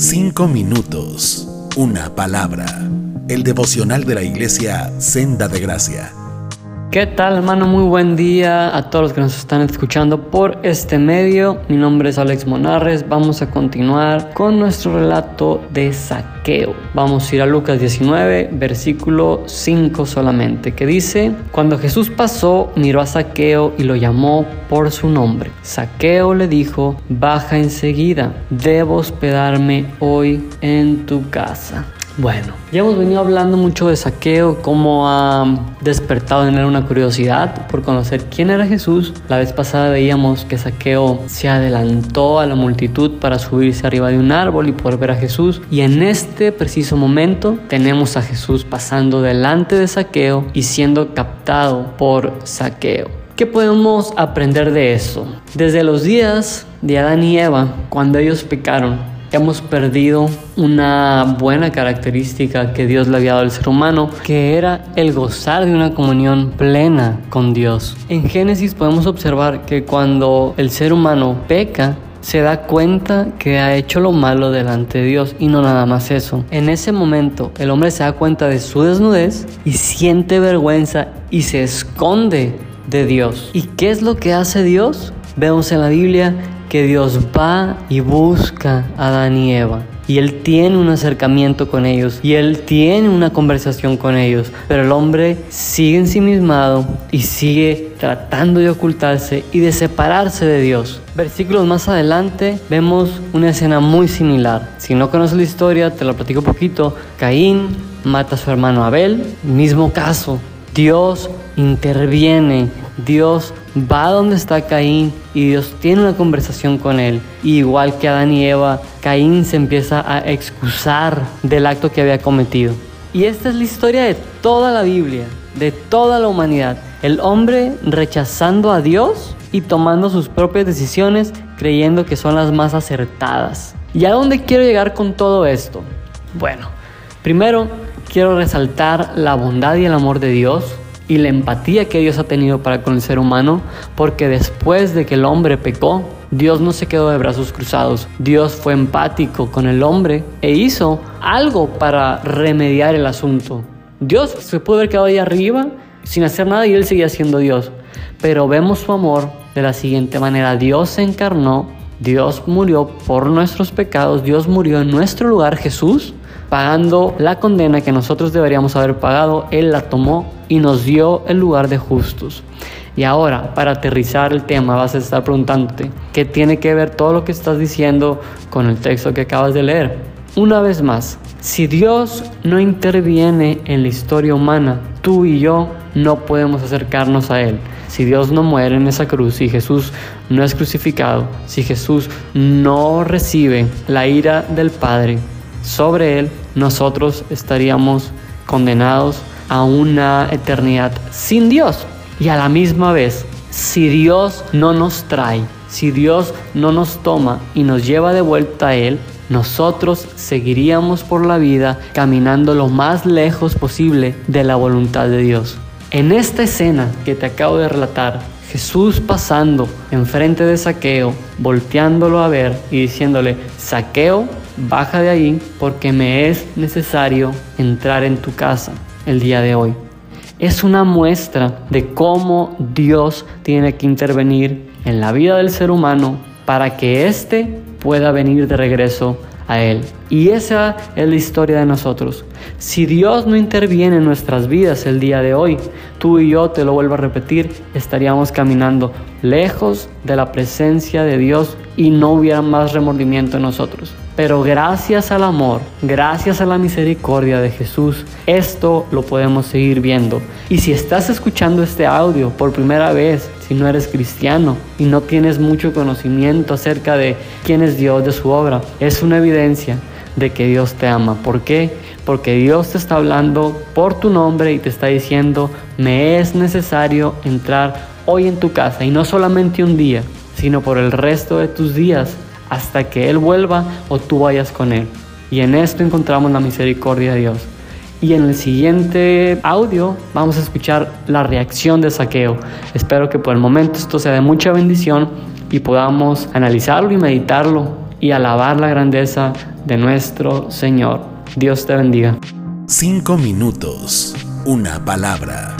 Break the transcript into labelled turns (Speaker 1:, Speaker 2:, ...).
Speaker 1: Cinco minutos, una palabra. El devocional de la iglesia Senda de Gracia.
Speaker 2: ¿Qué tal hermano? Muy buen día a todos los que nos están escuchando por este medio. Mi nombre es Alex Monarres. Vamos a continuar con nuestro relato de saqueo. Vamos a ir a Lucas 19, versículo 5 solamente, que dice, cuando Jesús pasó, miró a saqueo y lo llamó por su nombre. Saqueo le dijo, baja enseguida, debo hospedarme hoy en tu casa. Bueno, ya hemos venido hablando mucho de saqueo, cómo ha despertado en él una curiosidad por conocer quién era Jesús. La vez pasada veíamos que saqueo se adelantó a la multitud para subirse arriba de un árbol y poder ver a Jesús. Y en este preciso momento tenemos a Jesús pasando delante de saqueo y siendo captado por saqueo. ¿Qué podemos aprender de eso? Desde los días de Adán y Eva, cuando ellos pecaron, hemos perdido una buena característica que Dios le había dado al ser humano, que era el gozar de una comunión plena con Dios. En Génesis podemos observar que cuando el ser humano peca, se da cuenta que ha hecho lo malo delante de Dios y no nada más eso. En ese momento el hombre se da cuenta de su desnudez y siente vergüenza y se esconde de Dios. ¿Y qué es lo que hace Dios? Vemos en la Biblia que Dios va y busca a Adán y Eva. Y Él tiene un acercamiento con ellos y Él tiene una conversación con ellos. Pero el hombre sigue ensimismado y sigue tratando de ocultarse y de separarse de Dios. Versículos más adelante vemos una escena muy similar. Si no conoces la historia, te la platico un poquito. Caín mata a su hermano Abel, mismo caso. Dios interviene, Dios va donde está Caín y Dios tiene una conversación con él. igual que Adán y Eva, Caín se empieza a excusar del acto que había cometido. Y esta es la historia de toda la Biblia, de toda la humanidad. El hombre rechazando a Dios y tomando sus propias decisiones creyendo que son las más acertadas. ¿Y a dónde quiero llegar con todo esto? Bueno, primero quiero resaltar la bondad y el amor de Dios y la empatía que Dios ha tenido para con el ser humano, porque después de que el hombre pecó, Dios no se quedó de brazos cruzados. Dios fue empático con el hombre e hizo algo para remediar el asunto. Dios se pudo haber quedado ahí arriba sin hacer nada y él seguía siendo Dios. Pero vemos su amor de la siguiente manera. Dios se encarnó, Dios murió por nuestros pecados, Dios murió en nuestro lugar, Jesús pagando la condena que nosotros deberíamos haber pagado, Él la tomó y nos dio el lugar de justos. Y ahora, para aterrizar el tema, vas a estar preguntándote, ¿qué tiene que ver todo lo que estás diciendo con el texto que acabas de leer? Una vez más, si Dios no interviene en la historia humana, tú y yo no podemos acercarnos a Él. Si Dios no muere en esa cruz, si Jesús no es crucificado, si Jesús no recibe la ira del Padre, sobre él, nosotros estaríamos condenados a una eternidad sin Dios. Y a la misma vez, si Dios no nos trae, si Dios no nos toma y nos lleva de vuelta a Él, nosotros seguiríamos por la vida caminando lo más lejos posible de la voluntad de Dios. En esta escena que te acabo de relatar, Jesús pasando enfrente de Saqueo, volteándolo a ver y diciéndole, Saqueo, baja de ahí porque me es necesario entrar en tu casa el día de hoy. Es una muestra de cómo Dios tiene que intervenir en la vida del ser humano para que éste pueda venir de regreso Él. Y esa es la historia de nosotros. Si Dios no interviene en nuestras vidas el día de hoy, tú y yo, te lo vuelvo a repetir, estaríamos caminando lejos de la presencia de Dios y no hubiera más remordimiento en nosotros. Pero gracias al amor, gracias a la misericordia de Jesús, esto lo podemos seguir viendo. Y si estás escuchando este audio por primera vez, si no eres cristiano y no tienes mucho conocimiento acerca de quién es Dios, de su obra, es una evidencia de que Dios te ama. ¿Por qué? Porque Dios te está hablando por tu nombre y te está diciendo, me es necesario entrar hoy en tu casa y no solamente un día, sino por el resto de tus días hasta que Él vuelva o tú vayas con Él. Y en esto encontramos la misericordia de Dios. Y en el siguiente audio vamos a escuchar la reacción de saqueo. Espero que por el momento esto sea de mucha bendición y podamos analizarlo y meditarlo y alabar la grandeza de nuestro Señor. Dios te bendiga.
Speaker 1: Cinco minutos, una palabra.